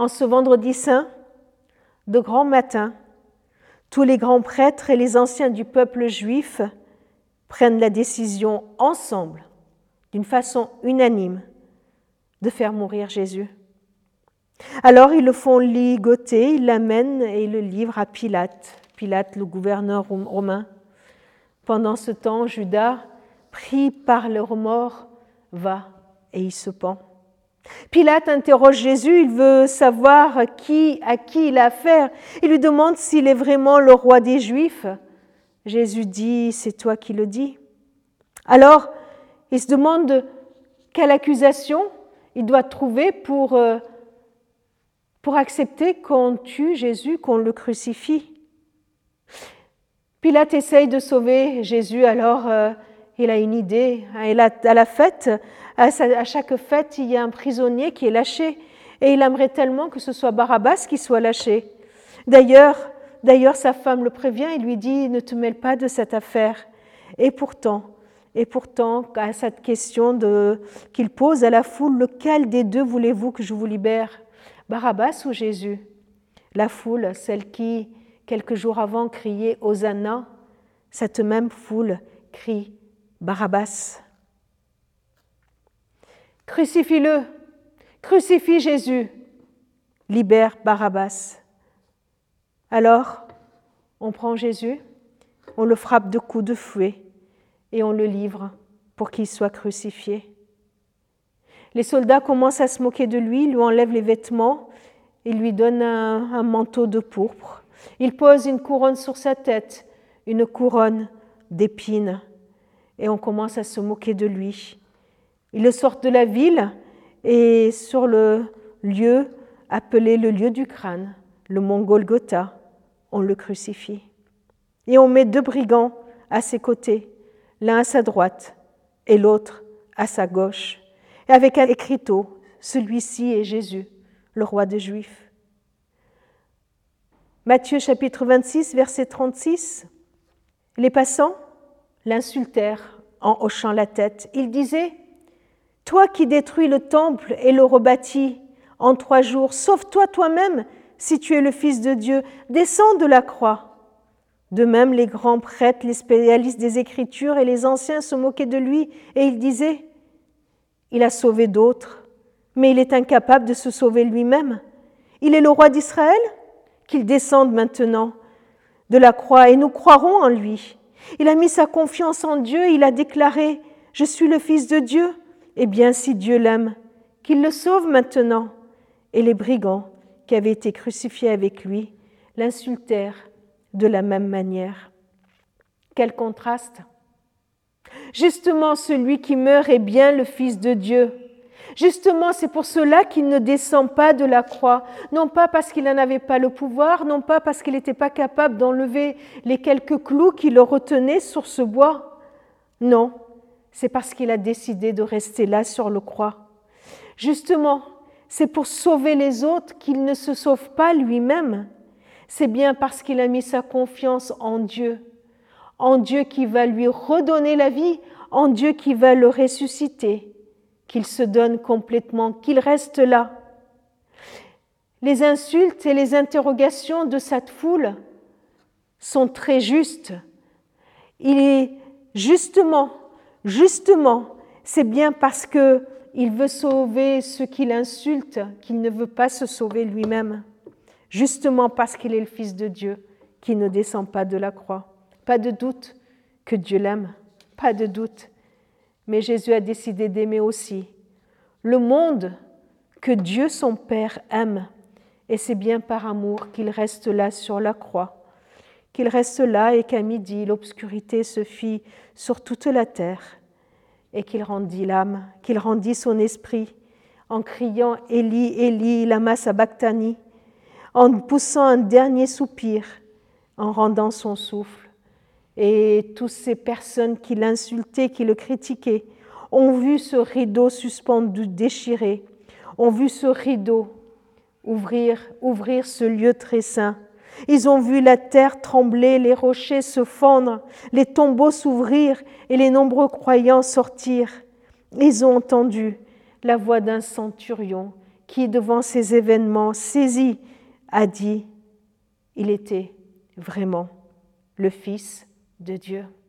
En ce vendredi saint, de grand matin, tous les grands prêtres et les anciens du peuple juif prennent la décision ensemble, d'une façon unanime, de faire mourir Jésus. Alors ils le font ligoter, ils l'amènent et le livrent à Pilate, Pilate le gouverneur romain. Pendant ce temps, Judas, pris par le remords, va et il se pend. Pilate interroge Jésus, il veut savoir qui, à qui il a affaire. Il lui demande s'il est vraiment le roi des Juifs. Jésus dit, c'est toi qui le dis. Alors, il se demande quelle accusation il doit trouver pour, euh, pour accepter qu'on tue Jésus, qu'on le crucifie. Pilate essaye de sauver Jésus, alors euh, il a une idée. à la fête, à chaque fête, il y a un prisonnier qui est lâché. Et il aimerait tellement que ce soit Barabbas qui soit lâché. D'ailleurs, d'ailleurs, sa femme le prévient et lui dit Ne te mêle pas de cette affaire. Et pourtant, et pourtant, à cette question qu'il pose à la foule, lequel des deux voulez-vous que je vous libère? Barabbas ou Jésus? La foule, celle qui, quelques jours avant, criait Hosanna, cette même foule crie Barabbas. Crucifie-le, crucifie Jésus, libère Barabbas. Alors, on prend Jésus, on le frappe de coups de fouet et on le livre pour qu'il soit crucifié. Les soldats commencent à se moquer de lui, lui enlèvent les vêtements, ils lui donnent un, un manteau de pourpre. Ils posent une couronne sur sa tête, une couronne d'épines, et on commence à se moquer de lui. Ils le sortent de la ville et sur le lieu appelé le lieu du crâne, le mont Golgotha, on le crucifie. Et on met deux brigands à ses côtés, l'un à sa droite et l'autre à sa gauche, et avec un écriteau, celui-ci est Jésus, le roi des Juifs. Matthieu chapitre 26, verset 36. Les passants l'insultèrent en hochant la tête. Ils disaient toi qui détruis le temple et le rebâtis en trois jours, sauve-toi toi-même si tu es le Fils de Dieu, descends de la croix. De même, les grands prêtres, les spécialistes des Écritures et les anciens se moquaient de lui et ils disaient, Il a sauvé d'autres, mais il est incapable de se sauver lui-même. Il est le roi d'Israël Qu'il descende maintenant de la croix et nous croirons en lui. Il a mis sa confiance en Dieu, il a déclaré, Je suis le Fils de Dieu. Eh bien, si Dieu l'aime, qu'il le sauve maintenant. Et les brigands qui avaient été crucifiés avec lui l'insultèrent de la même manière. Quel contraste Justement, celui qui meurt est bien le Fils de Dieu. Justement, c'est pour cela qu'il ne descend pas de la croix, non pas parce qu'il n'en avait pas le pouvoir, non pas parce qu'il n'était pas capable d'enlever les quelques clous qui le retenaient sur ce bois. Non, c'est parce qu'il a décidé de rester là sur le croix. Justement, c'est pour sauver les autres qu'il ne se sauve pas lui-même. C'est bien parce qu'il a mis sa confiance en Dieu, en Dieu qui va lui redonner la vie, en Dieu qui va le ressusciter, qu'il se donne complètement, qu'il reste là. Les insultes et les interrogations de cette foule sont très justes. Il est justement Justement, c'est bien parce qu'il veut sauver ceux qui l'insultent qu'il ne veut pas se sauver lui-même. Justement parce qu'il est le Fils de Dieu qui ne descend pas de la croix. Pas de doute que Dieu l'aime, pas de doute. Mais Jésus a décidé d'aimer aussi le monde que Dieu son Père aime. Et c'est bien par amour qu'il reste là sur la croix qu'il reste là et qu'à midi l'obscurité se fit sur toute la terre et qu'il rendit l'âme, qu'il rendit son esprit en criant Élie, Élie, lama sabachthani, en poussant un dernier soupir, en rendant son souffle. Et toutes ces personnes qui l'insultaient, qui le critiquaient, ont vu ce rideau suspendu, déchiré, ont vu ce rideau ouvrir, ouvrir ce lieu très saint ils ont vu la terre trembler, les rochers se fendre, les tombeaux s'ouvrir et les nombreux croyants sortir. Ils ont entendu la voix d'un centurion qui, devant ces événements saisis, a dit, il était vraiment le Fils de Dieu.